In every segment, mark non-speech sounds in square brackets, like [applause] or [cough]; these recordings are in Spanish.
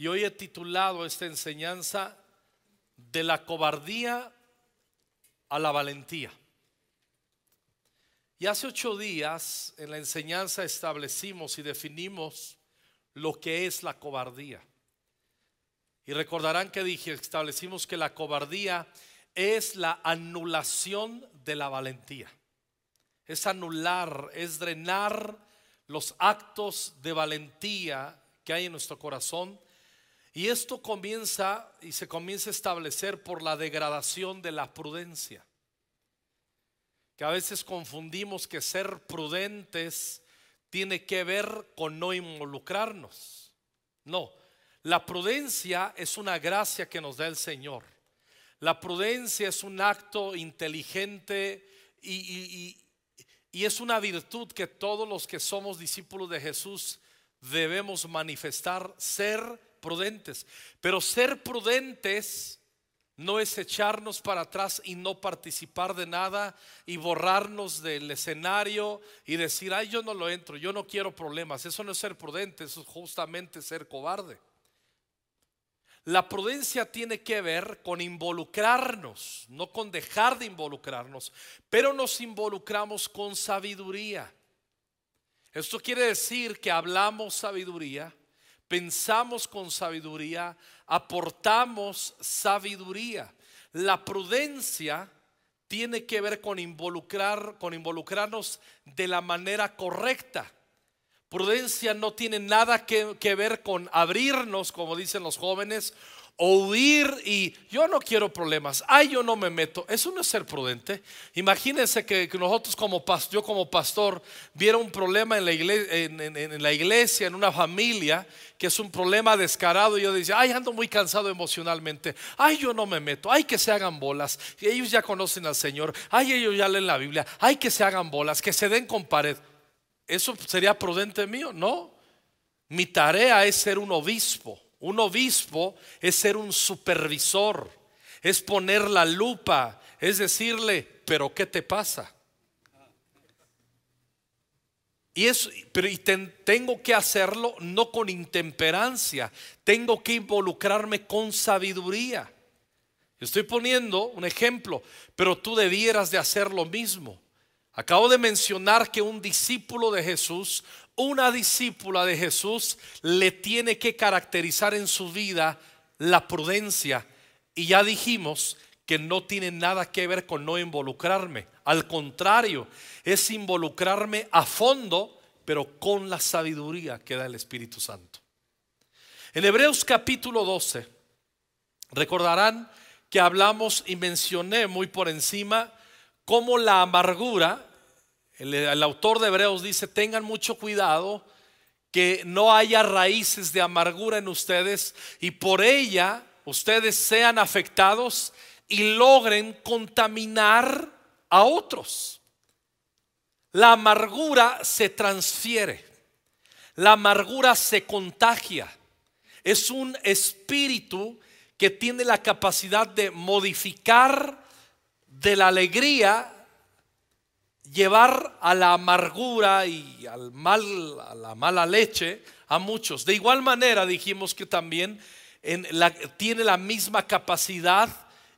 Y hoy he titulado esta enseñanza de la cobardía a la valentía. Y hace ocho días en la enseñanza establecimos y definimos lo que es la cobardía. Y recordarán que dije, establecimos que la cobardía es la anulación de la valentía. Es anular, es drenar los actos de valentía que hay en nuestro corazón. Y esto comienza y se comienza a establecer por la degradación de la prudencia que a veces confundimos que ser prudentes tiene que ver con no involucrarnos. No, la prudencia es una gracia que nos da el Señor. La prudencia es un acto inteligente y, es una virtud que todos los que somos discípulos de Jesús debemos manifestar, ser prudentes. Pero ser prudentes no es echarnos para atrás y no participar de nada y borrarnos del escenario y decir, ay, yo no lo entro, yo no quiero problemas. Eso no es ser prudente, eso es justamente ser cobarde. La prudencia tiene que ver con involucrarnos, no con dejar de involucrarnos, pero nos involucramos con sabiduría. Esto quiere decir que hablamos sabiduría, pensamos con sabiduría, aportamos sabiduría. La prudencia tiene que ver con involucrar, con involucrarnos de la manera correcta. Prudencia no tiene nada que, que ver con abrirnos, como dicen los jóvenes, o huir y yo no quiero problemas, ay yo no me meto, eso no es ser prudente. Imagínense que, nosotros como pastor, yo como pastor viera un problema en la, iglesia, en, la iglesia, en una familia, que es un problema descarado y yo decía, ay ando muy cansado emocionalmente, ay yo no me meto, ay que se hagan bolas, ellos ya conocen al Señor, ay ellos ya leen la Biblia, ay que se hagan bolas, que se den con pared. ¿Eso sería prudente mío? No. Mi tarea es ser un obispo un obispo es ser un supervisor, es poner la lupa, es decirle, pero ¿qué te pasa? Y, eso, pero tengo que hacerlo no con intemperancia, tengo que involucrarme con sabiduría. Estoy poniendo un ejemplo, pero tú debieras de hacer lo mismo. Acabo de mencionar que un discípulo de Jesús una discípula de Jesús le tiene que caracterizar en su vida la prudencia. Y ya dijimos que no tiene nada que ver con no involucrarme. Al contrario, es involucrarme a fondo, pero con la sabiduría que da el Espíritu Santo. En Hebreos capítulo 12, recordarán que hablamos y mencioné muy por encima cómo la amargura el, autor de Hebreos dice, tengan mucho cuidado que no haya raíces de amargura en ustedes y por ella ustedes sean afectados y logren contaminar a otros. La amargura se transfiere, la amargura se contagia. Es un espíritu que tiene la capacidad de modificar de la alegría llevar a la amargura y al mal, a la mala leche a muchos. De igual manera dijimos que también tiene la misma capacidad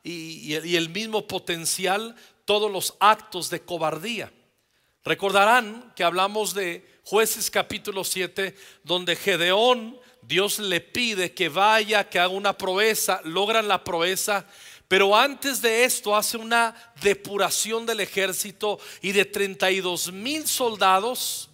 y, y el mismo potencial todos los actos de cobardía. Recordarán que hablamos de jueces capítulo 7, donde Gedeón, Dios le pide que vaya, que haga una proeza, logran la proeza pero antes de esto hace una depuración del ejército y de 32 mil soldados.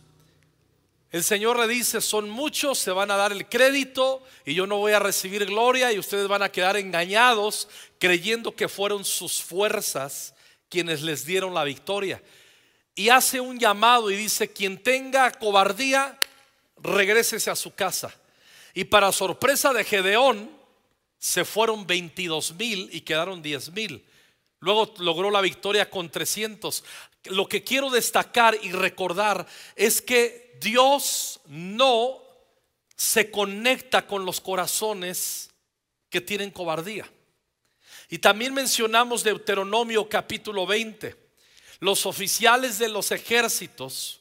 El Señor le dice, son muchos, se van a dar el crédito y yo no voy a recibir gloria y ustedes van a quedar engañados creyendo que fueron sus fuerzas quienes les dieron la victoria. Y hace un llamado y dice, quien tenga cobardía, regrésese a su casa. Y para sorpresa de Gedeón, se fueron 22 mil y quedaron 10 mil. Luego logró la victoria con 300. Lo que quiero destacar y recordar es que Dios no se conecta con los corazones que tienen cobardía. Y también mencionamos Deuteronomio capítulo 20. Los oficiales de los ejércitos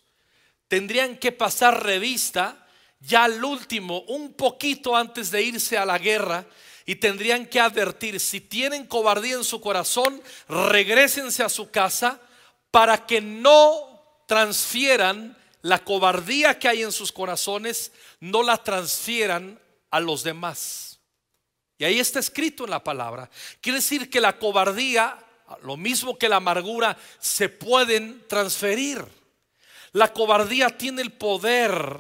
tendrían que pasar revista ya al último, un poquito antes de irse a la guerra, y tendrían que advertir, si tienen cobardía en su corazón, regresense a su casa para que no transfieran la cobardía que hay en sus corazones, no la transfieran a los demás. Y ahí está escrito en la palabra. Quiere decir que la cobardía, lo mismo que la amargura, se pueden transferir. La cobardía tiene el poder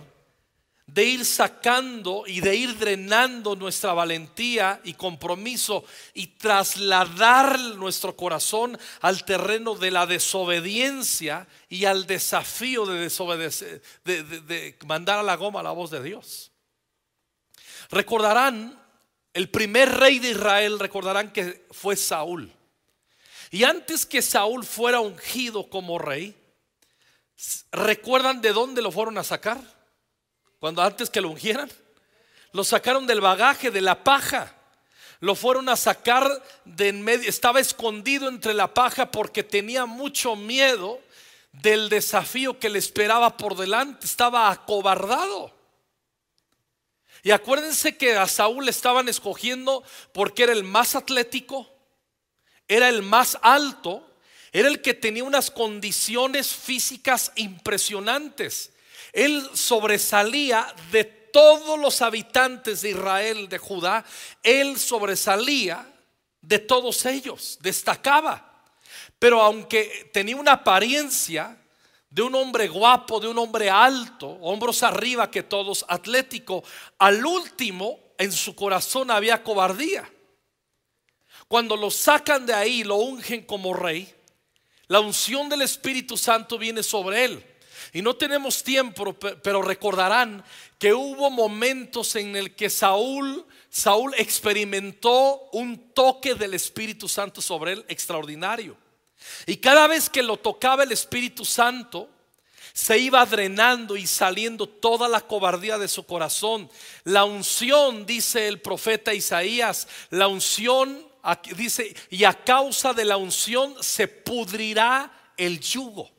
de ir sacando y de ir drenando nuestra valentía y compromiso y trasladar nuestro corazón al terreno de la desobediencia y al desafío de desobedecer, de, mandar a la goma la voz de Dios. Recordarán, el primer rey de Israel, recordarán que fue Saúl. Y antes que Saúl fuera ungido como rey, ¿recuerdan de dónde lo fueron a sacar? Cuando antes que lo ungieran, lo sacaron del bagaje, de la paja. Lo fueron a sacar de en medio, estaba escondido entre la paja porque tenía mucho miedo del desafío que le esperaba por delante, estaba acobardado. Y acuérdense que a Saúl estaban escogiendo porque era el más atlético, era el más alto, era el que tenía unas condiciones físicas impresionantes. Él sobresalía de todos los habitantes de Israel, de Judá, él sobresalía de todos ellos, destacaba. Pero aunque tenía una apariencia de un hombre guapo, de un hombre alto, hombros arriba que todos, atlético, al último en su corazón había cobardía. Cuando lo sacan de ahí lo ungen como rey, la unción del Espíritu Santo viene sobre él. Y no tenemos tiempo, pero recordarán que hubo momentos en el que Saúl, Saúl experimentó un toque del Espíritu Santo sobre él extraordinario. Y cada vez que lo tocaba el Espíritu Santo, se iba drenando y saliendo toda la cobardía de su corazón. La unción, dice el profeta Isaías, la unción, dice, y a causa de la unción se pudrirá el yugo.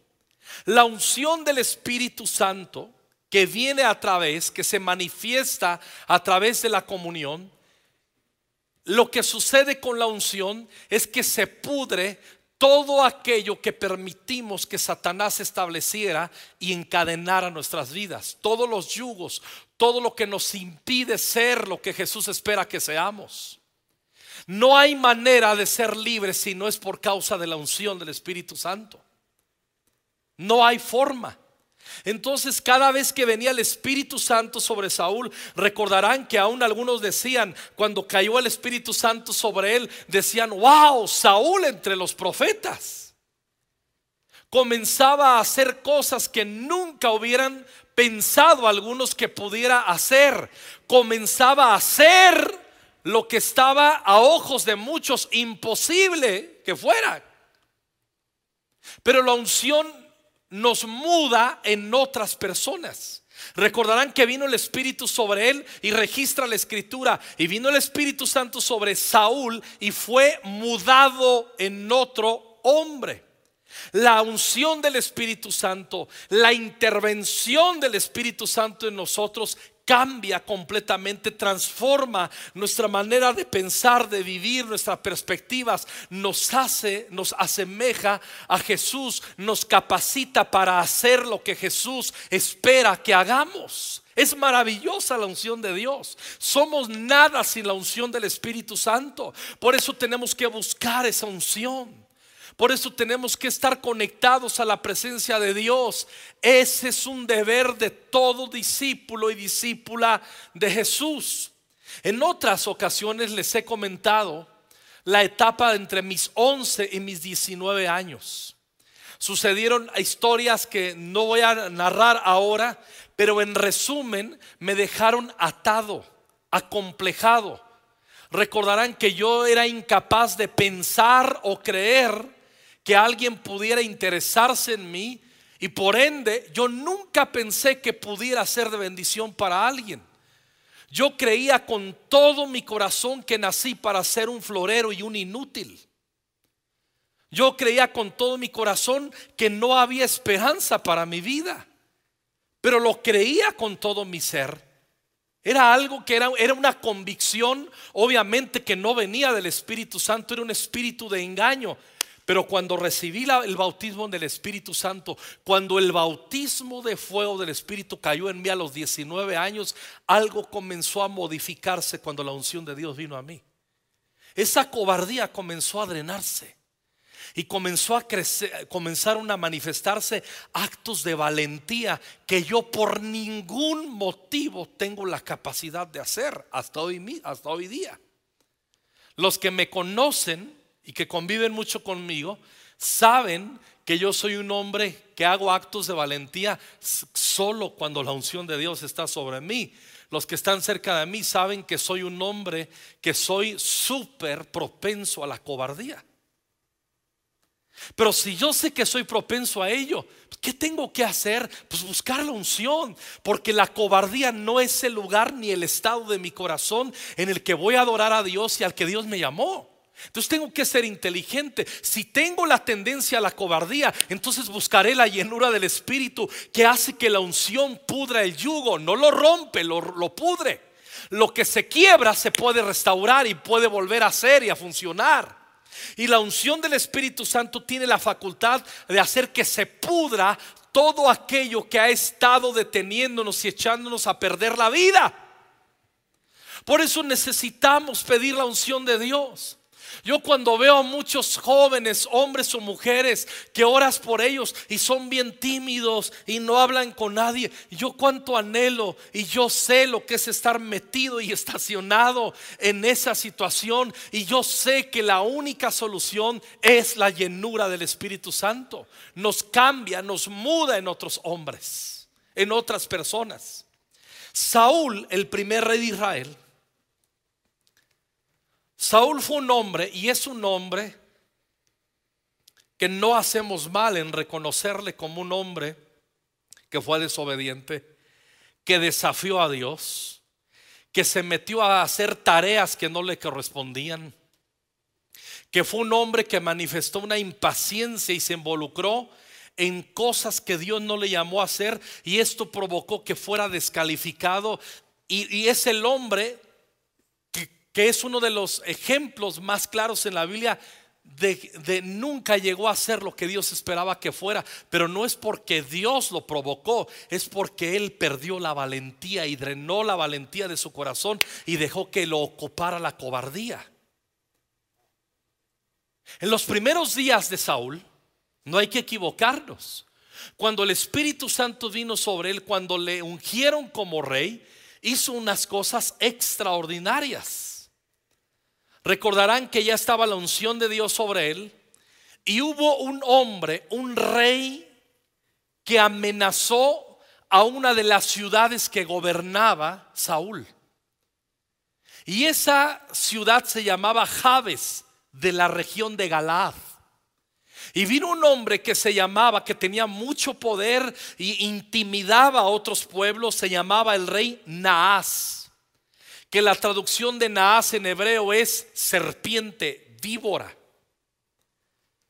La unción del Espíritu Santo que viene a través, que se manifiesta a través de la comunión, lo que sucede con la unción es que se pudre todo aquello que permitimos que Satanás estableciera y encadenara nuestras vidas, todos los yugos, todo lo que nos impide ser lo que Jesús espera que seamos. No hay manera de ser libres si no es por causa de la unción del Espíritu Santo. No hay forma. Entonces cada vez que venía el Espíritu Santo sobre Saúl, recordarán que aún algunos decían, cuando cayó el Espíritu Santo sobre él, decían, wow, Saúl entre los profetas. Comenzaba a hacer cosas que nunca hubieran pensado algunos que pudiera hacer. Comenzaba a hacer lo que estaba a ojos de muchos imposible que fuera. Pero la unción nos muda en otras personas. Recordarán que vino el Espíritu sobre él y registra la escritura. Y vino el Espíritu Santo sobre Saúl y fue mudado en otro hombre. La unción del Espíritu Santo, la intervención del Espíritu Santo en nosotros cambia completamente, transforma nuestra manera de pensar, de vivir, nuestras perspectivas, nos hace, nos asemeja a Jesús, nos capacita para hacer lo que Jesús espera que hagamos. Es maravillosa la unción de Dios. Somos nada sin la unción del Espíritu Santo. Por eso tenemos que buscar esa unción. Por eso tenemos que estar conectados a la presencia de Dios. Ese es un deber de todo discípulo y discípula de Jesús. En otras ocasiones les he comentado la etapa entre mis 11 y mis 19 años. Sucedieron historias que no voy a narrar ahora, pero en resumen me dejaron atado, acomplejado. Recordarán que yo era incapaz de pensar o creer que alguien pudiera interesarse en mí y por ende yo nunca pensé que pudiera ser de bendición para alguien. Yo creía con todo mi corazón que nací para ser un florero y un inútil. Yo creía con todo mi corazón que no había esperanza para mi vida. Pero lo creía con todo mi ser. Era algo que era, era una convicción, obviamente que no venía del Espíritu Santo, era un espíritu de engaño. Pero cuando recibí el bautismo del Espíritu Santo, cuando el bautismo de fuego del Espíritu cayó en mí a los 19 años, algo comenzó a modificarse cuando la unción de Dios vino a mí. Esa cobardía comenzó a drenarse y comenzó a crecer, comenzaron a manifestarse actos de valentía que yo por ningún motivo tengo la capacidad de hacer hasta hoy, hasta hoy día. Los que me conocen y que conviven mucho conmigo, saben que yo soy un hombre que hago actos de valentía solo cuando la unción de Dios está sobre mí. Los que están cerca de mí saben que soy un hombre que soy súper propenso a la cobardía. Pero si yo sé que soy propenso a ello, ¿qué tengo que hacer? Pues buscar la unción, porque la cobardía no es el lugar ni el estado de mi corazón en el que voy a adorar a Dios y al que Dios me llamó. Entonces tengo que ser inteligente. Si tengo la tendencia a la cobardía, entonces buscaré la llenura del Espíritu que hace que la unción pudra el yugo, no lo rompe, lo, lo pudre. Lo que se quiebra se puede restaurar y puede volver a ser y a funcionar. Y la unción del Espíritu Santo tiene la facultad de hacer que se pudra todo aquello que ha estado deteniéndonos y echándonos a perder la vida. Por eso necesitamos pedir la unción de Dios. Yo cuando veo a muchos jóvenes, hombres o mujeres, que oras por ellos y son bien tímidos y no hablan con nadie, yo cuánto anhelo y yo sé lo que es estar metido y estacionado en esa situación y yo sé que la única solución es la llenura del Espíritu Santo. Nos cambia, nos muda en otros hombres, en otras personas. Saúl, el primer rey de Israel, Saúl fue un hombre y es un hombre que no hacemos mal en reconocerle como un hombre que fue desobediente, que desafió a Dios, que se metió a hacer tareas que no le correspondían, que fue un hombre que manifestó una impaciencia y se involucró en cosas que Dios no le llamó a hacer y esto provocó que fuera descalificado y, y es el hombre que es uno de los ejemplos más claros en la Biblia de, nunca llegó a ser lo que Dios esperaba que fuera, pero no es porque Dios lo provocó, es porque él perdió la valentía y drenó la valentía de su corazón y dejó que lo ocupara la cobardía. En los primeros días de Saúl, no hay que equivocarnos. Cuando el Espíritu Santo vino sobre él, cuando le ungieron como rey, hizo unas cosas extraordinarias. Recordarán que ya estaba la unción de Dios sobre él y hubo un hombre, un rey, que amenazó a una de las ciudades que gobernaba Saúl. Y esa ciudad se llamaba Jabes de la región de Galaad. Y vino un hombre que se llamaba, que tenía mucho poder y intimidaba a otros pueblos, se llamaba el rey Naas que la traducción de Naas en hebreo es serpiente, víbora.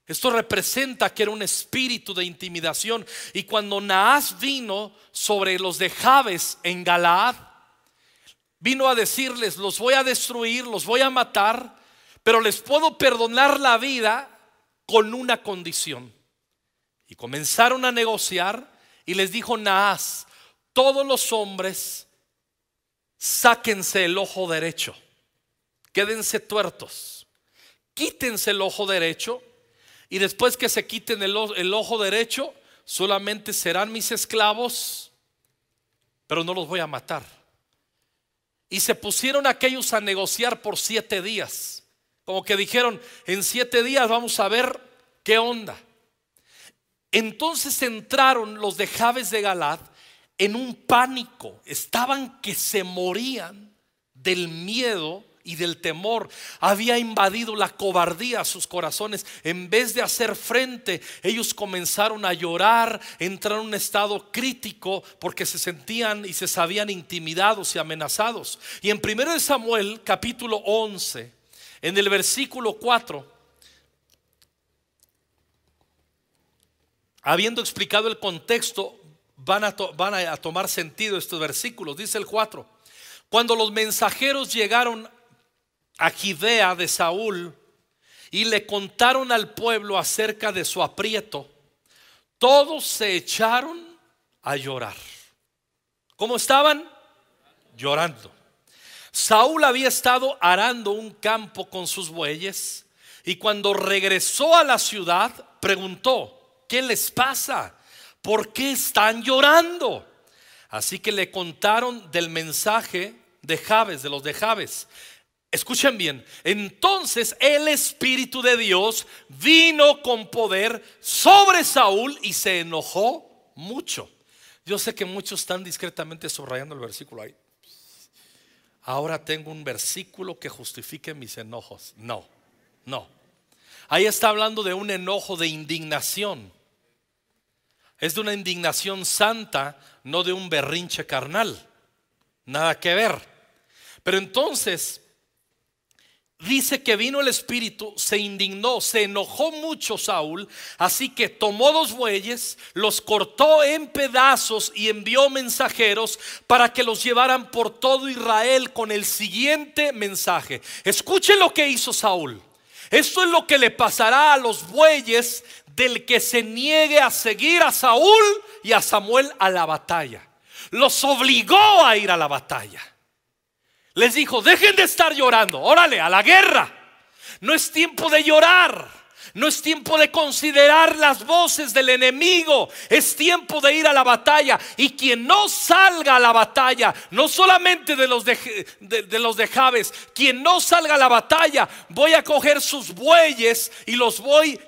Esto representa que era un espíritu de intimidación. Y cuando Naas vino sobre los de Jabes en Galaad, vino a decirles, los voy a destruir, los voy a matar, pero les puedo perdonar la vida con una condición. Y comenzaron a negociar y les dijo Naas, todos los hombres sáquense el ojo derecho, quédense tuertos, quítense el ojo derecho y después que se quiten el, ojo derecho, solamente serán mis esclavos, pero no los voy a matar. Y se pusieron aquellos a negociar por siete días. Como que dijeron, en siete días vamos a ver qué onda. Entonces entraron los de Javes de Galad en un pánico, estaban que se morían del miedo y del temor. Había invadido la cobardía a sus corazones. En vez de hacer frente, ellos comenzaron a llorar, entraron en un estado crítico porque se sentían y se sabían intimidados y amenazados. Y en 1 Samuel capítulo 11, en el versículo 4, habiendo explicado el contexto, van a, tomar sentido estos versículos. Dice el 4, Cuando los mensajeros llegaron a Judea de Saúl y le contaron al pueblo acerca de su aprieto, todos se echaron a llorar. ¿Cómo estaban? Llorando. Saúl había estado arando un campo con sus bueyes y cuando regresó a la ciudad preguntó, ¿qué les pasa? ¿Por qué están llorando? Así que le contaron del mensaje de Javes, de los de Javes. Escuchen bien, entonces el Espíritu de Dios vino con poder sobre Saúl y se enojó mucho. Yo sé que muchos están discretamente subrayando el versículo ahí. Ahora tengo un versículo que justifique mis enojos. No, no. Ahí está hablando de un enojo de indignación. Es de una indignación santa, no de un berrinche carnal. Nada que ver. Pero entonces dice que vino el Espíritu, se indignó, se enojó mucho Saúl, así que tomó dos bueyes, los cortó en pedazos y envió mensajeros para que los llevaran por todo Israel con el siguiente mensaje. Escuchen lo que hizo Saúl. Esto es lo que le pasará a los bueyes del que se niegue a seguir a Saúl y a Samuel a la batalla. Los obligó a ir a la batalla. Les dijo, dejen de estar llorando, órale, a la guerra. No es tiempo de llorar. No es tiempo de considerar las voces del enemigo. Es tiempo de ir a la batalla. Y quien no salga a la batalla, no solamente de los de, los de Javes, quien no salga a la batalla, voy a coger sus bueyes y los voy,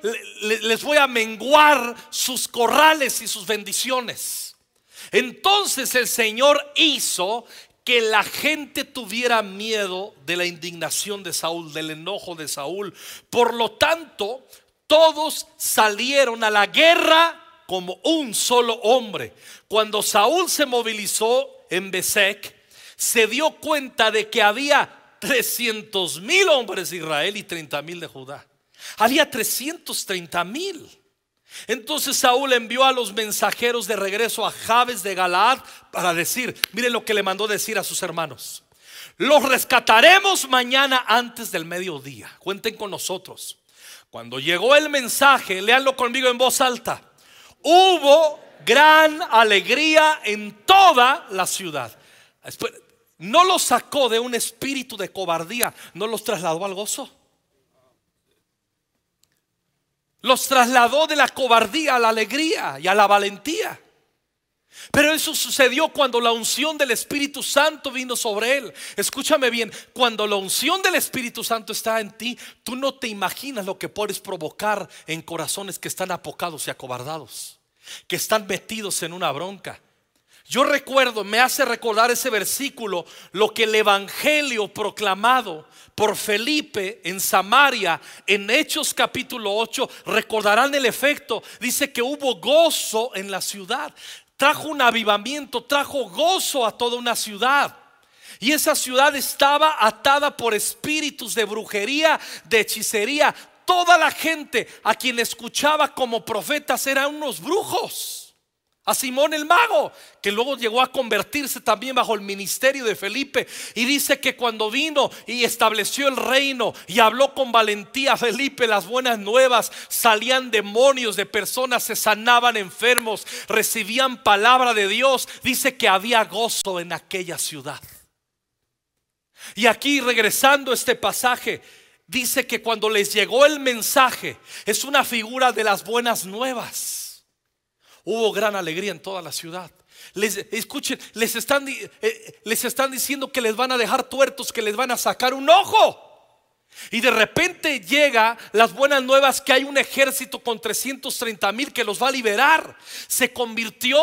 les voy a menguar sus corrales y sus bendiciones. Entonces el Señor hizo que la gente tuviera miedo de la indignación de Saúl, del enojo de Saúl. Por lo tanto, todos salieron a la guerra como un solo hombre. Cuando Saúl se movilizó en Besek, se dio cuenta de que había 300 mil hombres de Israel y 30 mil de Judá. Había 330 mil. Entonces Saúl envió a los mensajeros de regreso a Jabes de Galaad para decir, miren lo que le mandó decir a sus hermanos. Los rescataremos mañana antes del mediodía. Cuenten con nosotros. Cuando llegó el mensaje, leanlo conmigo en voz alta. Hubo gran alegría en toda la ciudad. No los sacó de un espíritu de cobardía, no los trasladó al gozo. Los trasladó de la cobardía a la alegría y a la valentía. Pero eso sucedió cuando la unción del Espíritu Santo vino sobre él. Escúchame bien, cuando la unción del Espíritu Santo está en ti, tú no te imaginas lo que puedes provocar en corazones que están apocados y acobardados, que están metidos en una bronca. Yo recuerdo, me hace recordar ese versículo, lo que el Evangelio proclamado por Felipe en Samaria, en Hechos capítulo 8, recordarán el efecto. Dice que hubo gozo en la ciudad. Trajo un avivamiento, trajo gozo a toda una ciudad. Y esa ciudad estaba atada por espíritus de brujería, de hechicería. Toda la gente a quien escuchaba como profetas eran unos brujos a Simón el mago, que luego llegó a convertirse también bajo el ministerio de Felipe. Y dice que cuando vino y estableció el reino y habló con valentía a Felipe las buenas nuevas, salían demonios de personas, se sanaban enfermos, recibían palabra de Dios. Dice que había gozo en aquella ciudad. Y aquí regresando a este pasaje, dice que cuando les llegó el mensaje, es una figura de las buenas nuevas hubo gran alegría en toda la ciudad. Les, escuchen, les están, eh, les están diciendo que les van a dejar tuertos, que les van a sacar un ojo. Y de repente llega las buenas nuevas que hay un ejército con 330 mil que los va a liberar. Se convirtió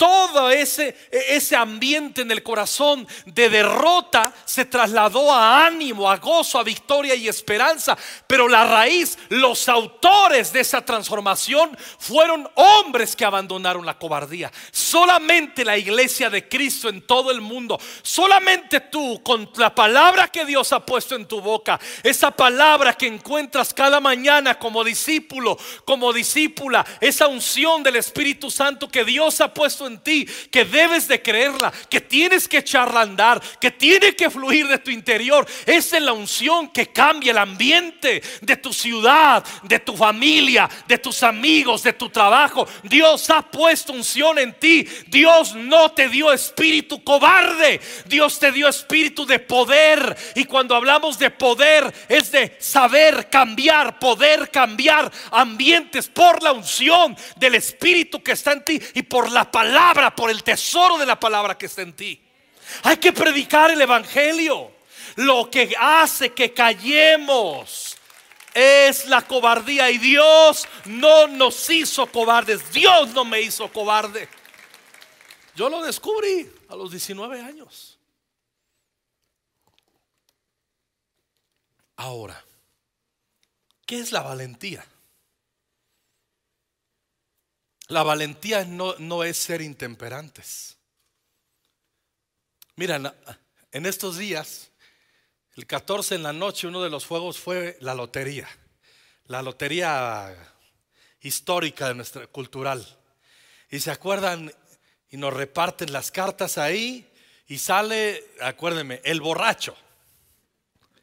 todo ese, ese ambiente en el corazón de derrota se trasladó a ánimo, a gozo, a victoria y esperanza. Pero la raíz, los autores de esa transformación fueron hombres que abandonaron la cobardía. Solamente la iglesia de Cristo en todo el mundo, solamente tú con la palabra que Dios ha puesto en tu boca, esa palabra que encuentras cada mañana como discípulo, como discípula, esa unción del Espíritu Santo que Dios ha puesto en en ti que debes de creerla, que tienes que echarla a andar, que tiene que fluir de tu interior. Esa es la unción que cambia el ambiente de tu ciudad, de tu familia, de tus amigos, de tu trabajo. Dios ha puesto unción en ti. Dios no te dio espíritu cobarde. Dios te dio espíritu de poder. Y cuando hablamos de poder es de saber cambiar, poder cambiar ambientes por la unción del espíritu que está en ti y por la palabra, por el tesoro de la palabra que está en ti. Hay que predicar el evangelio. Lo que hace que callemos es la cobardía y Dios no nos hizo cobardes. Dios no me hizo cobarde. Yo lo descubrí a los 19 años. Ahora, ¿qué es la valentía? La valentía no, es ser intemperantes. Miren, en estos días, el 14 en la noche, uno de los juegos fue la lotería. La lotería histórica de nuestra cultural. Y se acuerdan y nos reparten las cartas ahí y sale, acuérdenme, el borracho.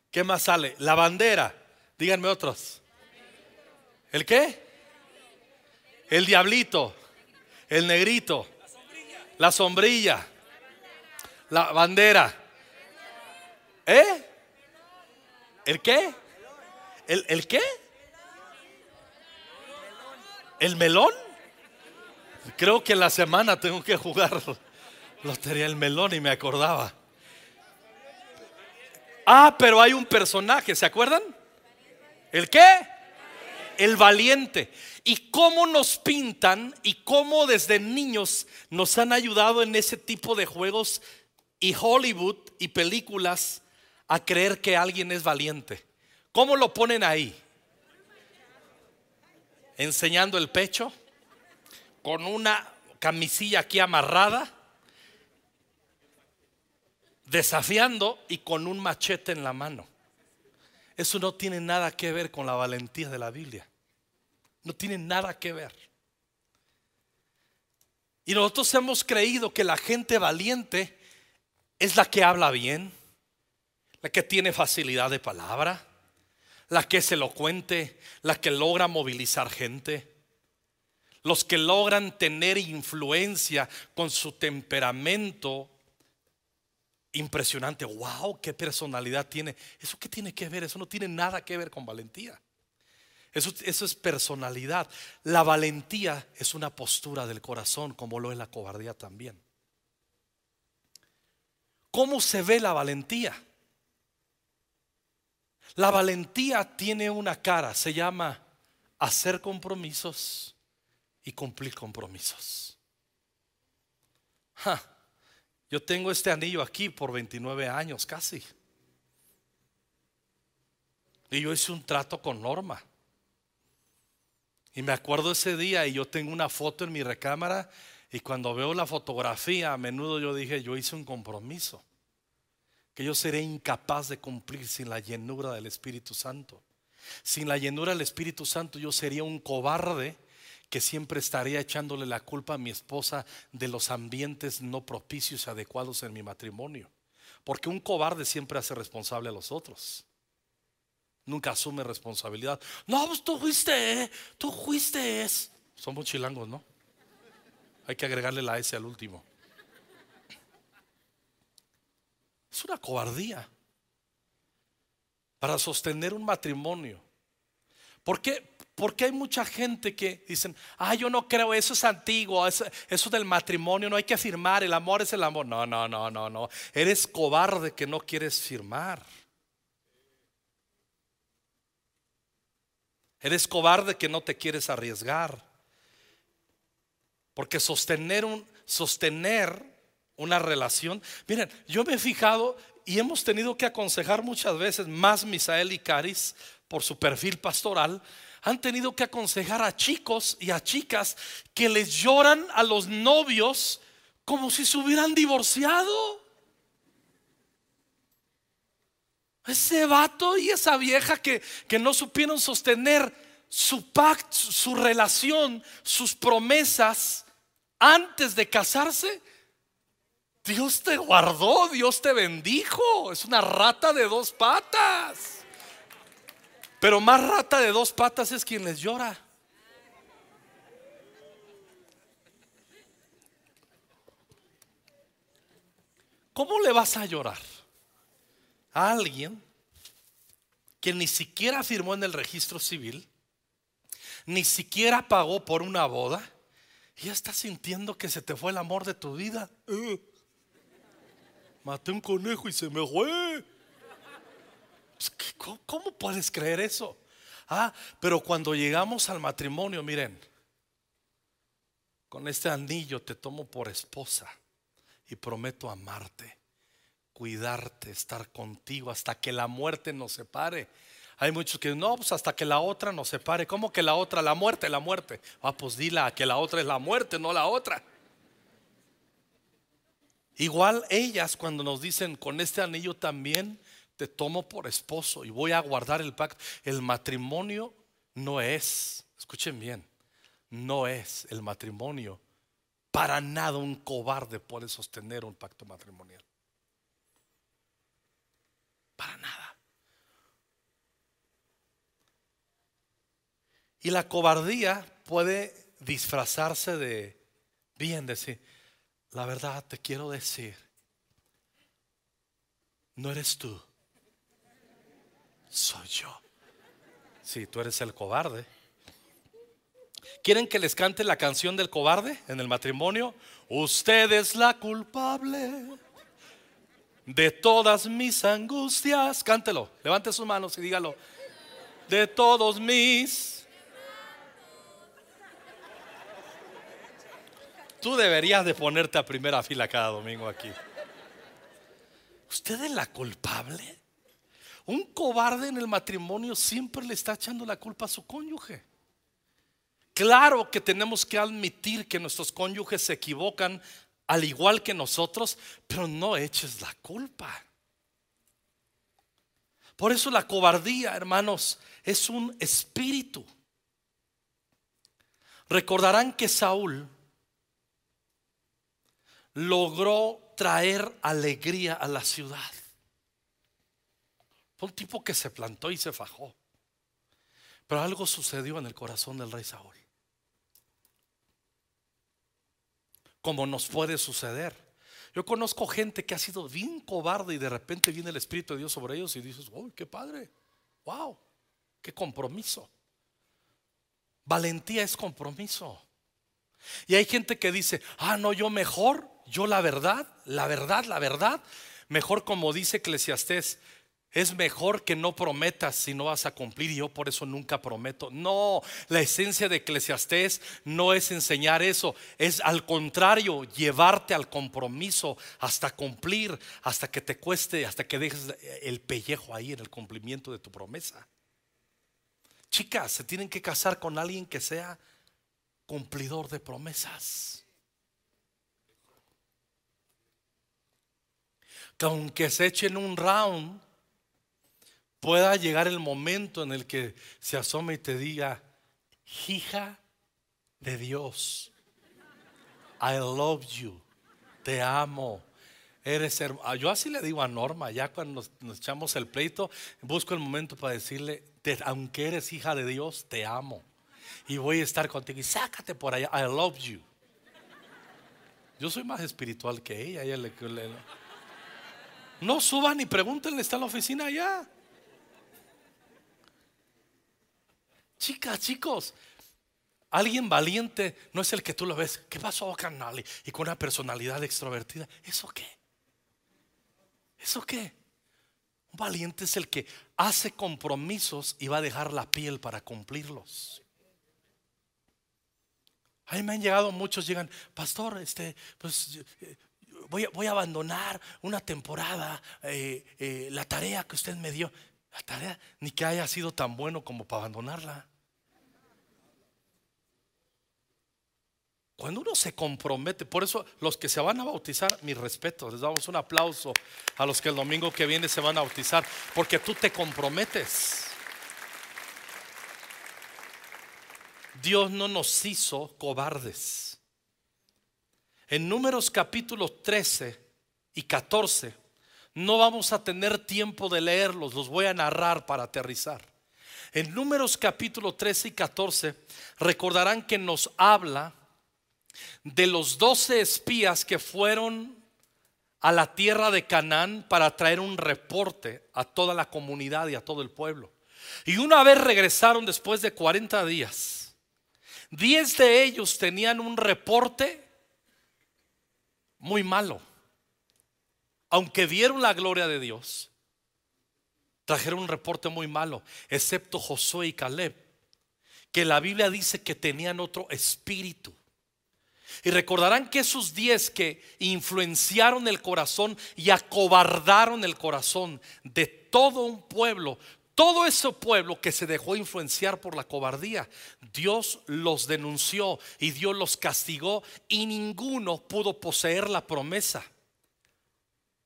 ¿Qué más sale? La bandera. Díganme otros. ¿El qué? El diablito. El negrito. La sombrilla. La bandera. ¿Eh? ¿El qué? ¿El, el qué? ¿El melón? Creo que en la semana tengo que jugar lotería el melón y me acordaba. Ah, pero hay un personaje, ¿se acuerdan? ¿El qué? El valiente. Y cómo nos pintan y cómo desde niños nos han ayudado en ese tipo de juegos y Hollywood y películas a creer que alguien es valiente. ¿Cómo lo ponen ahí? Enseñando el pecho, con una camisilla aquí amarrada desafiando y con un machete en la mano. Eso no tiene nada que ver con la valentía de la Biblia. No tiene nada que ver. Y nosotros hemos creído que la gente valiente es la que habla bien, la que tiene facilidad de palabra, la que es elocuente, la que logra movilizar gente, los que logran tener influencia con su temperamento impresionante. Wow, qué personalidad tiene. ¿Eso qué tiene que ver? Eso no tiene nada que ver con valentía. Eso, eso, es personalidad. La valentía es una postura del corazón, como lo es la cobardía también. ¿Cómo se ve la valentía? La valentía tiene una cara, se llama hacer compromisos y cumplir compromisos. Yo tengo este anillo aquí por 29 años casi. Y yo hice un trato con Norma. Y me acuerdo ese día y yo tengo una foto en mi recámara y cuando veo la fotografía a menudo yo dije, yo hice un compromiso que yo seré incapaz de cumplir sin la llenura del Espíritu Santo. Sin la llenura del Espíritu Santo yo sería un cobarde que siempre estaría echándole la culpa a mi esposa de los ambientes no propicios y adecuados en mi matrimonio. Porque un cobarde siempre hace responsable a los otros. Nunca asume responsabilidad. No, pues tú fuiste, tú fuiste. Somos chilangos, ¿no? Hay que agregarle la S al último. Es una cobardía para sostener un matrimonio. ¿Por qué? Porque hay mucha gente que dicen, ah, yo no creo, eso es antiguo, eso, eso, del matrimonio no hay que firmar, el amor es el amor. No, no, no, no, no. Eres cobarde que no quieres firmar. Eres cobarde que no te quieres arriesgar. Porque sostener, un, sostener una relación, miren, yo me he fijado y hemos tenido que aconsejar muchas veces, más Misael y Caris, por su perfil pastoral, han tenido que aconsejar a chicos y a chicas que les lloran a los novios como si se hubieran divorciado. Ese vato y esa vieja que, que no supieron sostener su pacto, su relación, sus promesas antes de casarse, Dios te guardó, Dios te bendijo. Es una rata de dos patas. Pero más rata de dos patas es quien les llora. ¿Cómo le vas a llorar a alguien que ni siquiera firmó en el registro civil, ni siquiera pagó por una boda, y ya estás sintiendo que se te fue el amor de tu vida? Eh, maté un conejo y se me fue. ¿Cómo puedes creer eso? Ah, pero cuando llegamos al matrimonio, miren, con este anillo te tomo por esposa y prometo amarte, cuidarte, estar contigo hasta que la muerte nos separe. Hay muchos que no, pues hasta que la otra nos separe. ¿Cómo que la otra? La muerte, la muerte. Ah, pues dila que la otra es la muerte, no la otra. Igual ellas cuando nos dicen con este anillo también te tomo por esposo y voy a guardar el pacto. El matrimonio no es, escuchen bien, no es el matrimonio para nada un cobarde puede sostener un pacto matrimonial. Para nada. Y la cobardía puede disfrazarse de bien decir, la verdad te quiero decir, no eres tú, soy yo. Si tú eres el cobarde. ¿Quieren que les cante la canción del cobarde en el matrimonio? Usted es la culpable de todas mis angustias. Cántelo, levante sus manos y dígalo. De todos mis. Tú deberías de ponerte a primera fila cada domingo aquí. ¿Usted es la culpable? Un cobarde en el matrimonio siempre le está echando la culpa a su cónyuge. Claro que tenemos que admitir que nuestros cónyuges se equivocan al igual que nosotros, pero no eches la culpa. Por eso la cobardía, hermanos, es un espíritu. Recordarán que Saúl logró traer alegría a la ciudad. Fue un tipo que se plantó y se fajó. Pero algo sucedió en el corazón del rey Saúl. como nos puede suceder. Yo conozco gente que ha sido bien cobarde y de repente viene el Espíritu de Dios sobre ellos y dices, ¡oh, qué padre! ¡Wow! ¡Qué compromiso! Valentía es compromiso. Y hay gente que dice, ah, no, yo mejor, yo la verdad, la verdad, la verdad, mejor como dice Eclesiastés, es mejor que no prometas si no vas a cumplir y yo por eso nunca prometo. No, la esencia de Eclesiastés no es enseñar eso, es al contrario, llevarte al compromiso hasta cumplir, hasta que te cueste, hasta que dejes el pellejo ahí en el cumplimiento de tu promesa. Chicas, se tienen que casar con alguien que sea cumplidor de promesas. Que aunque se echen un round, pueda llegar el momento en el que se asome y te diga, hija de Dios, I love you, te amo. Eres ah, Yo así le digo a Norma, ya cuando nos, echamos el pleito, busco el momento para decirle, aunque eres hija de Dios, te amo. Y voy a estar contigo y sácate por allá, I love you. Yo soy más espiritual que ella. ella le, no suban y pregúntenle, está en la oficina allá. Chicas, chicos, alguien valiente no es el que tú lo ves. ¿Qué pasó, carnal? Y con una personalidad extrovertida. ¿Eso qué? ¿Eso qué? Un valiente es el que hace compromisos y va a dejar la piel para cumplirlos. Ahí me han llegado muchos, llegan, pastor, este, pues eh, voy, voy a abandonar una temporada, eh, eh, la tarea que usted me dio. La tarea, ni que haya sido tan bueno como para abandonarla. Cuando uno se compromete, por eso los que se van a bautizar, mi respeto, les damos un aplauso a los que el domingo que viene se van a bautizar, porque tú te comprometes. Dios no nos hizo cobardes. En números capítulo 13 y 14, no vamos a tener tiempo de leerlos, los voy a narrar para aterrizar. En números capítulo 13 y 14, recordarán que nos habla de los doce espías que fueron a la tierra de Canaán para traer un reporte a toda la comunidad y a todo el pueblo. Y una vez regresaron después de 40 días, 10 de ellos tenían un reporte muy malo. Aunque vieron la gloria de Dios, trajeron un reporte muy malo, excepto Josué y Caleb, que la Biblia dice que tenían otro espíritu. Y recordarán que esos diez que influenciaron el corazón y acobardaron el corazón de todo un pueblo, todo ese pueblo que se dejó influenciar por la cobardía, Dios los denunció y Dios los castigó y ninguno pudo poseer la promesa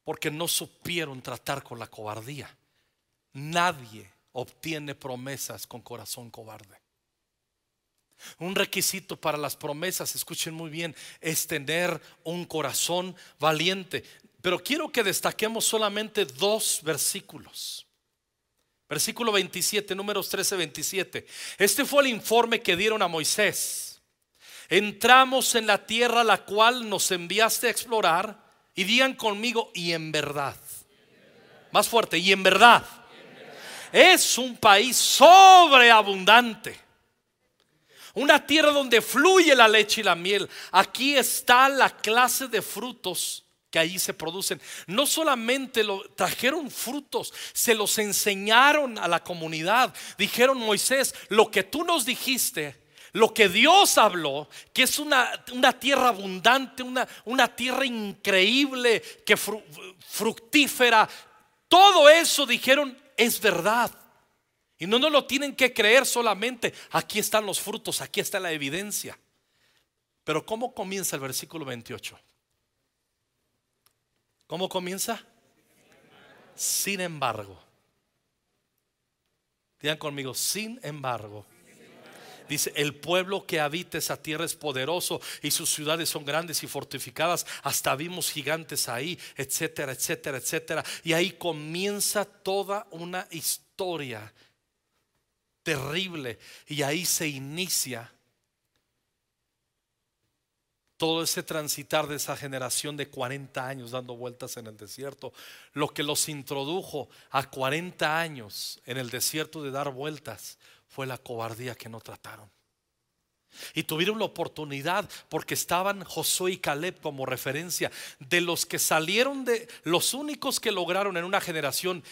porque no supieron tratar con la cobardía. Nadie obtiene promesas con corazón cobarde. Un requisito para las promesas, escuchen muy bien, es tener un corazón valiente. Pero quiero que destaquemos solamente dos versículos. Versículo 27, números 13, 27. Este fue el informe que dieron a Moisés. Entramos en la tierra la cual nos enviaste a explorar y digan conmigo, y en verdad. Más fuerte, y en verdad. Es un país sobreabundante una tierra donde fluye la leche y la miel. Aquí está la clase de frutos que allí se producen. No solamente trajeron frutos, se los enseñaron a la comunidad. Dijeron, Moisés, lo que tú nos dijiste, lo que Dios habló, que es una, tierra abundante, una, una, tierra increíble, que fructífera, todo eso dijeron es verdad. Y no nos lo tienen que creer solamente. Aquí están los frutos, aquí está la evidencia. Pero ¿cómo comienza el versículo 28? ¿Cómo comienza? Sin embargo. Digan conmigo, sin embargo. Dice, el pueblo que habita esa tierra es poderoso y sus ciudades son grandes y fortificadas. Hasta vimos gigantes ahí, etcétera, etcétera, etcétera. Y ahí comienza toda una historia terrible. Y ahí se inicia todo ese transitar de esa generación de 40 años dando vueltas en el desierto. Lo que los introdujo a 40 años en el desierto de dar vueltas fue la cobardía que no trataron. Y tuvieron la oportunidad porque estaban Josué y Caleb como referencia de los que salieron de los únicos que lograron en una generación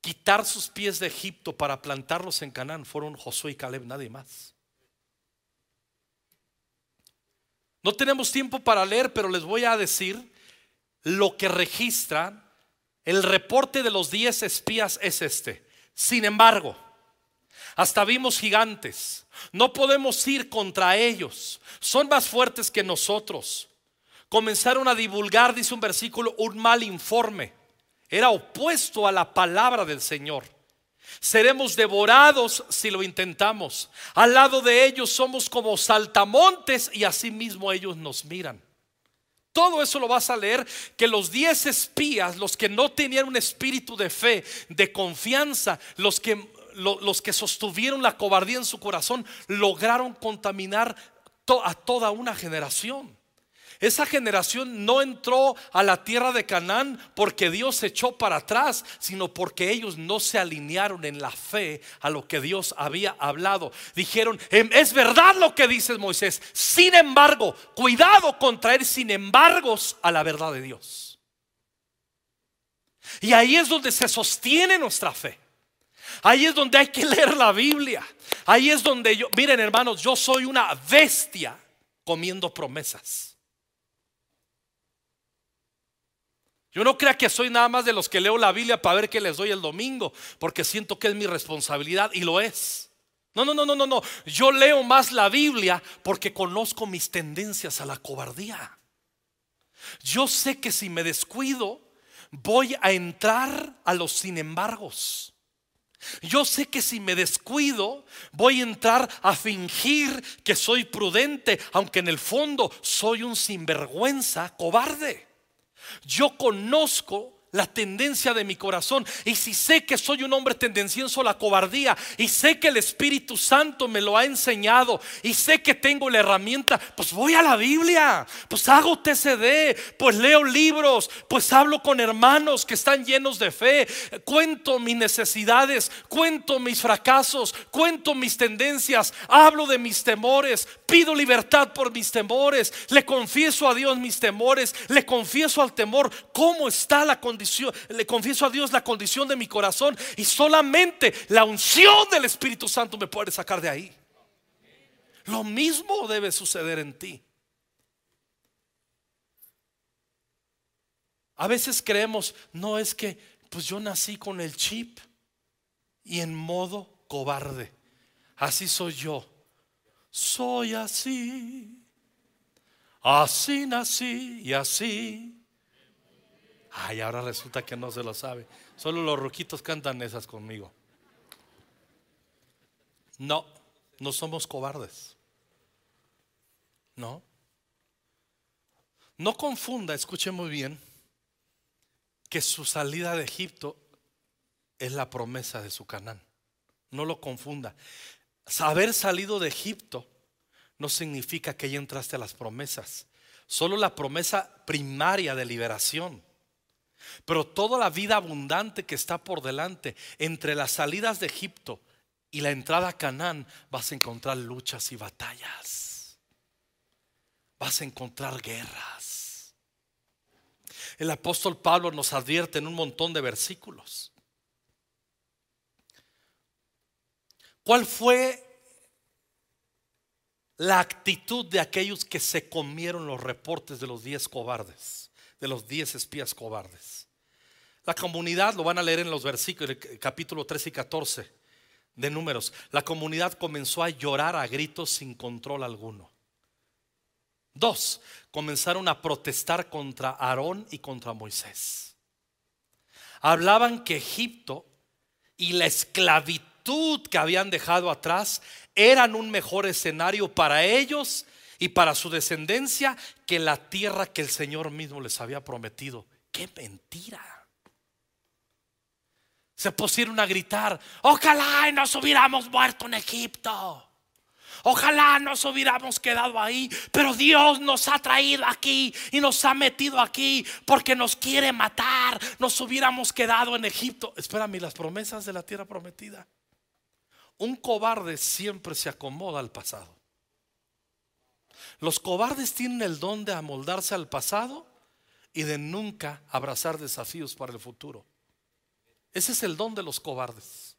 quitar sus pies de Egipto para plantarlos en Canaán fueron Josué y Caleb, nadie más. No tenemos tiempo para leer, pero les voy a decir lo que registra el reporte de los diez espías es este. Sin embargo, hasta vimos gigantes. No podemos ir contra ellos. Son más fuertes que nosotros. Comenzaron a divulgar, dice un versículo, un mal informe era opuesto a la palabra del Señor. Seremos devorados si lo intentamos. Al lado de ellos somos como saltamontes y asimismo ellos nos miran. Todo eso lo vas a leer que los diez espías, los que no tenían un espíritu de fe, de confianza, los que, los que sostuvieron la cobardía en su corazón, lograron contaminar a toda una generación. Esa generación no entró a la tierra de Canaán porque Dios se echó para atrás, sino porque ellos no se alinearon en la fe a lo que Dios había hablado. Dijeron, em, es verdad lo que dice Moisés. Sin embargo, cuidado con traer sin embargos a la verdad de Dios. Y ahí es donde se sostiene nuestra fe. Ahí es donde hay que leer la Biblia. Ahí es donde yo, miren hermanos, yo soy una bestia comiendo promesas. Yo no crea que soy nada más de los que leo la Biblia para ver qué les doy el domingo, porque siento que es mi responsabilidad y lo es. No, no, no, no, no, no. Yo leo más la Biblia porque conozco mis tendencias a la cobardía. Yo sé que si me descuido, voy a entrar a los sin embargos. Yo sé que si me descuido, voy a entrar a fingir que soy prudente, aunque en el fondo soy un sinvergüenza cobarde. Yo conozco la tendencia de mi corazón. Y si sé que soy un hombre tendencioso a la cobardía y sé que el Espíritu Santo me lo ha enseñado y sé que tengo la herramienta, pues voy a la Biblia, pues hago TCD, pues leo libros, pues hablo con hermanos que están llenos de fe, cuento mis necesidades, cuento mis fracasos, cuento mis tendencias, hablo de mis temores, pido libertad por mis temores, le confieso a Dios mis temores, le confieso al temor cómo está la condición le confieso a Dios la condición de mi corazón y solamente la unción del Espíritu Santo me puede sacar de ahí. Lo mismo debe suceder en ti. A veces creemos, no es que, pues yo nací con el chip y en modo cobarde. Así soy yo. Soy así. Así nací y así Ay, ahora resulta que no se lo sabe. Solo los roquitos cantan esas conmigo. No, no somos cobardes. No. No confunda, escuche muy bien, que su salida de Egipto es la promesa de su Canaán. No lo confunda. Haber salido de Egipto no significa que ya entraste a las promesas. Solo la promesa primaria de liberación. Pero toda la vida abundante que está por delante, entre las salidas de Egipto y la entrada a Canaán, vas a encontrar luchas y batallas. Vas a encontrar guerras. El apóstol Pablo nos advierte en un montón de versículos. ¿Cuál fue la actitud de aquellos que se comieron los reportes de los diez cobardes? De los diez espías cobardes. La comunidad, lo van a leer en los versículos, capítulo 13 y 14 de números, la comunidad comenzó a llorar a gritos sin control alguno. Dos, comenzaron a protestar contra Aarón y contra Moisés. Hablaban que Egipto y la esclavitud que habían dejado atrás eran un mejor escenario para ellos y para su descendencia que la tierra que el Señor mismo les había prometido. ¡Qué mentira! Se pusieron a gritar, ojalá nos hubiéramos muerto en Egipto. Ojalá nos hubiéramos quedado ahí, pero Dios nos ha traído aquí y nos ha metido aquí porque nos quiere matar. Nos hubiéramos quedado en Egipto. Espérame, las promesas de la tierra prometida. Un cobarde siempre se acomoda al pasado. Los cobardes tienen el don de amoldarse al pasado y de nunca abrazar desafíos para el futuro. Ese es el don de los cobardes.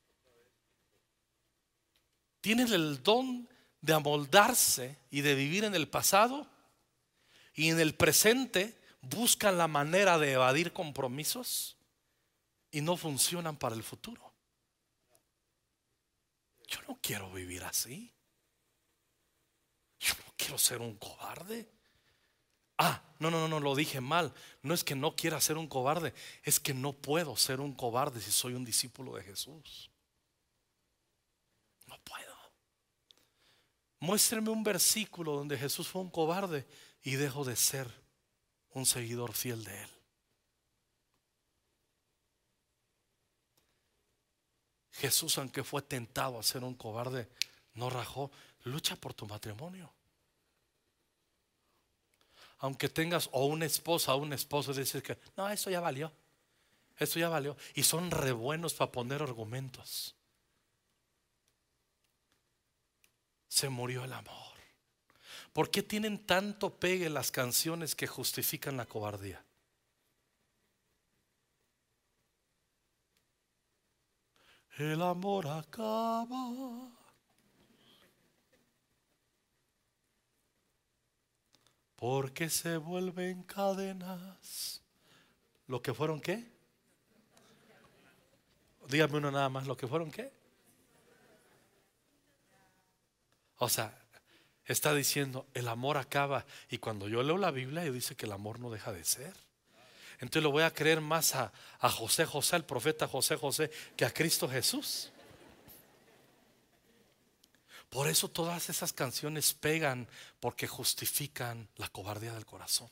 Tienen el don de amoldarse y de vivir en el pasado y en el presente buscan la manera de evadir compromisos y no funcionan para el futuro. Yo no quiero vivir así. Yo no quiero ser un cobarde. Ah, no, no, no, no, lo dije mal. No es que no quiera ser un cobarde, es que no puedo ser un cobarde si soy un discípulo de Jesús. No puedo. Muéstreme un versículo donde Jesús fue un cobarde y dejo de ser un seguidor fiel de Él. Jesús, aunque fue tentado a ser un cobarde, no rajó. Lucha por tu matrimonio. Aunque tengas o una esposa o un esposo, dices que no, eso ya valió. Eso ya valió. Y son re buenos para poner argumentos. Se murió el amor. ¿Por qué tienen tanto pegue las canciones que justifican la cobardía? El amor acaba. Porque se vuelven cadenas. ¿Lo que fueron qué? Dígame uno nada más, ¿lo que fueron qué? O sea, está diciendo, el amor acaba. Y cuando yo leo la Biblia, dice que el amor no deja de ser. entonces lo voy a creer más a, a José José, al profeta José José, que a Cristo Jesús. Por eso todas esas canciones pegan porque justifican la cobardía del corazón.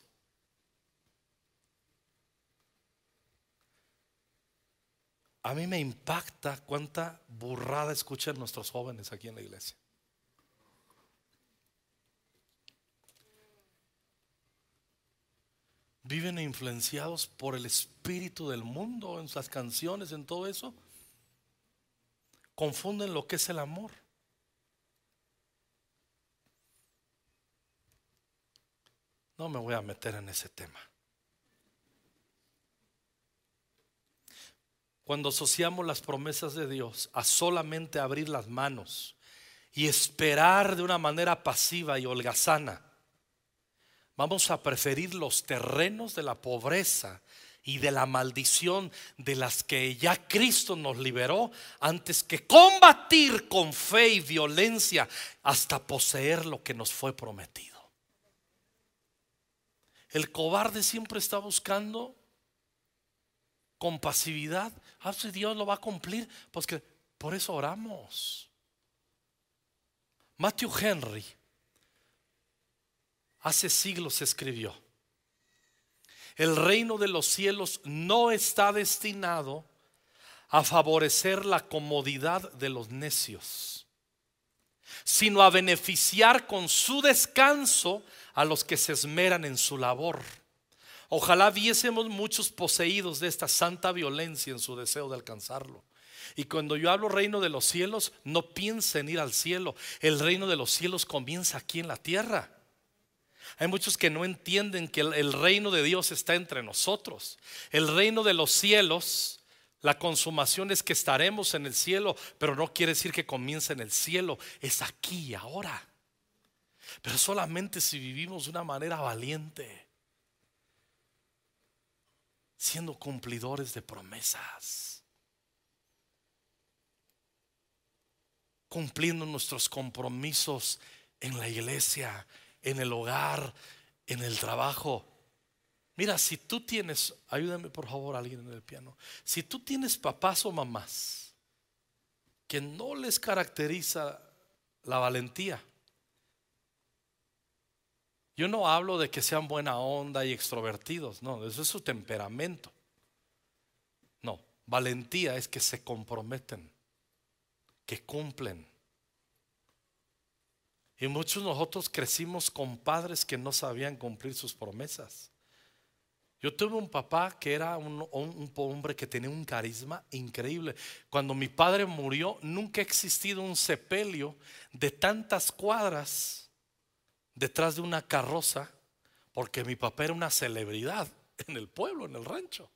A mí me impacta cuánta burrada escuchan nuestros jóvenes aquí en la iglesia. Viven influenciados por el espíritu del mundo en sus canciones, en todo eso. Confunden lo que es el amor. No me voy a meter en ese tema. Cuando asociamos las promesas de Dios a solamente abrir las manos y esperar de una manera pasiva y holgazana, vamos a preferir los terrenos de la pobreza y de la maldición de las que ya Cristo nos liberó antes que combatir con fe y violencia hasta poseer lo que nos fue prometido. El cobarde siempre está buscando compasividad. Ah, si Dios lo va a cumplir, pues que por eso oramos. Matthew Henry hace siglos escribió, el reino de los cielos no está destinado a favorecer la comodidad de los necios, sino a beneficiar con su descanso a los que se esmeran en su labor. Ojalá viésemos muchos poseídos de esta santa violencia en su deseo de alcanzarlo. Y cuando yo hablo reino de los cielos, no piensen ir al cielo. El reino de los cielos comienza aquí en la tierra. Hay muchos que no entienden que el, reino de Dios está entre nosotros. El reino de los cielos, la consumación es que estaremos en el cielo, pero no quiere decir que comience en el cielo. Es aquí ahora. Pero solamente si vivimos de una manera valiente, siendo cumplidores de promesas, cumpliendo nuestros compromisos en la iglesia, en el hogar, en el trabajo. Mira, si tú tienes, ayúdame por favor alguien en el piano, si tú tienes papás o mamás que no les caracteriza la valentía, yo no hablo de que sean buena onda y extrovertidos, no, eso es su temperamento. No, valentía es que se comprometen, que cumplen. Y muchos de nosotros crecimos con padres que no sabían cumplir sus promesas. Yo tuve un papá que era un, un, hombre que tenía un carisma increíble. Cuando mi padre murió, nunca ha existido un sepelio de tantas cuadras detrás de una carroza porque mi papá era una celebridad en el pueblo, en el rancho.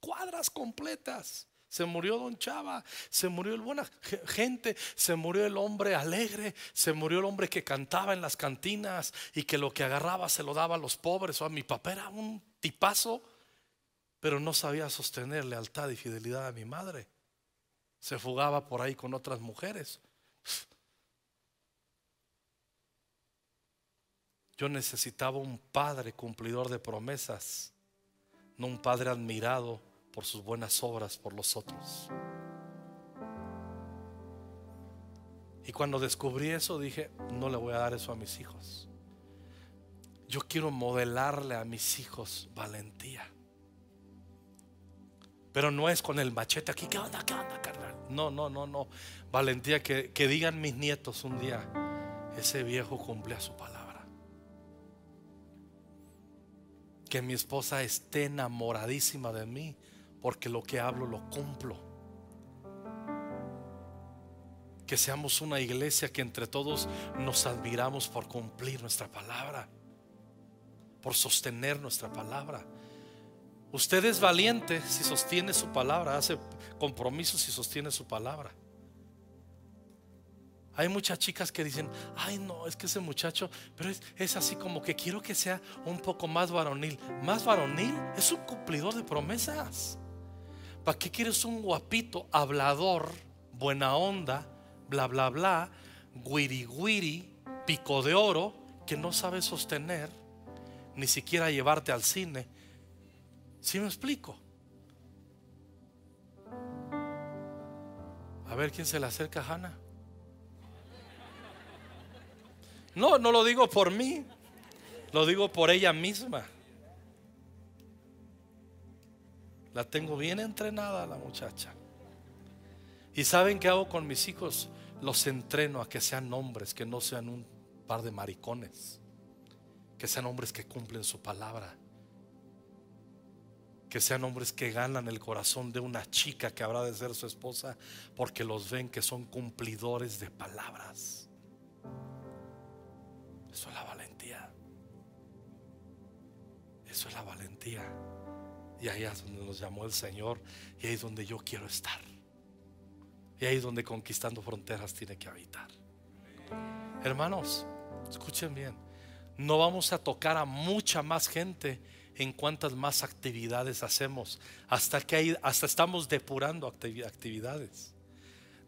Cuadras completas. Se murió Don Chava, se murió el buena gente, se murió el hombre alegre, se murió el hombre que cantaba en las cantinas y que lo que agarraba se lo daba a los pobres. O mi papá era un tipazo, pero no sabía sostener lealtad y fidelidad a mi madre. Se fugaba por ahí con otras mujeres. Yo necesitaba un padre cumplidor de promesas, no un padre admirado por sus buenas obras por los otros. Y cuando descubrí eso dije, no le voy a dar eso a mis hijos. Yo quiero modelarle a mis hijos valentía. Pero no es con el machete aquí, ¿qué onda, qué onda, carnal? No, no, no, no. Valentía que, que digan mis nietos un día, ese viejo cumple su palabra. Que mi esposa esté enamoradísima de mí, porque lo que hablo lo cumplo. Que seamos una iglesia que entre todos nos admiramos por cumplir nuestra palabra, por sostener nuestra palabra. Usted es valiente si sostiene su palabra, hace compromisos si sostiene su palabra. Hay muchas chicas que dicen, ay no, es que ese muchacho, pero es, así como que quiero que sea un poco más varonil. Más varonil es un cumplidor de promesas. ¿Para qué quieres un guapito, hablador, buena onda, bla, bla, bla, guiri, guiri, pico de oro, que no sabe sostener, ni siquiera llevarte al cine? ¿Sí me explico? A ver quién se le acerca a Hannah. No, no lo digo por mí, lo digo por ella misma. La tengo bien entrenada la muchacha. ¿Y saben qué hago con mis hijos? Los entreno a que sean hombres, que no sean un par de maricones. Que sean hombres que cumplen su palabra. Que sean hombres que ganan el corazón de una chica que habrá de ser su esposa porque los ven que son cumplidores de palabras. Eso es la valentía. Eso es la valentía. Y ahí es donde nos llamó el Señor y ahí es donde yo quiero estar. Y ahí es donde conquistando fronteras tiene que habitar. Hermanos, escuchen bien. No vamos a tocar a mucha más gente en cuantas más actividades hacemos. Hasta que hasta estamos depurando actividades.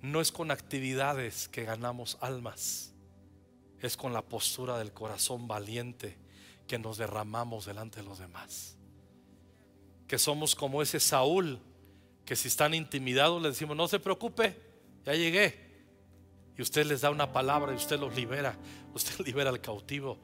No es con actividades que ganamos almas. Es con la postura del corazón valiente que nos derramamos delante de los demás. Que somos como ese Saúl que si están intimidados les decimos, no se preocupe, ya llegué. Y usted les da una palabra y usted los libera. Usted [laughs] libera al cautivo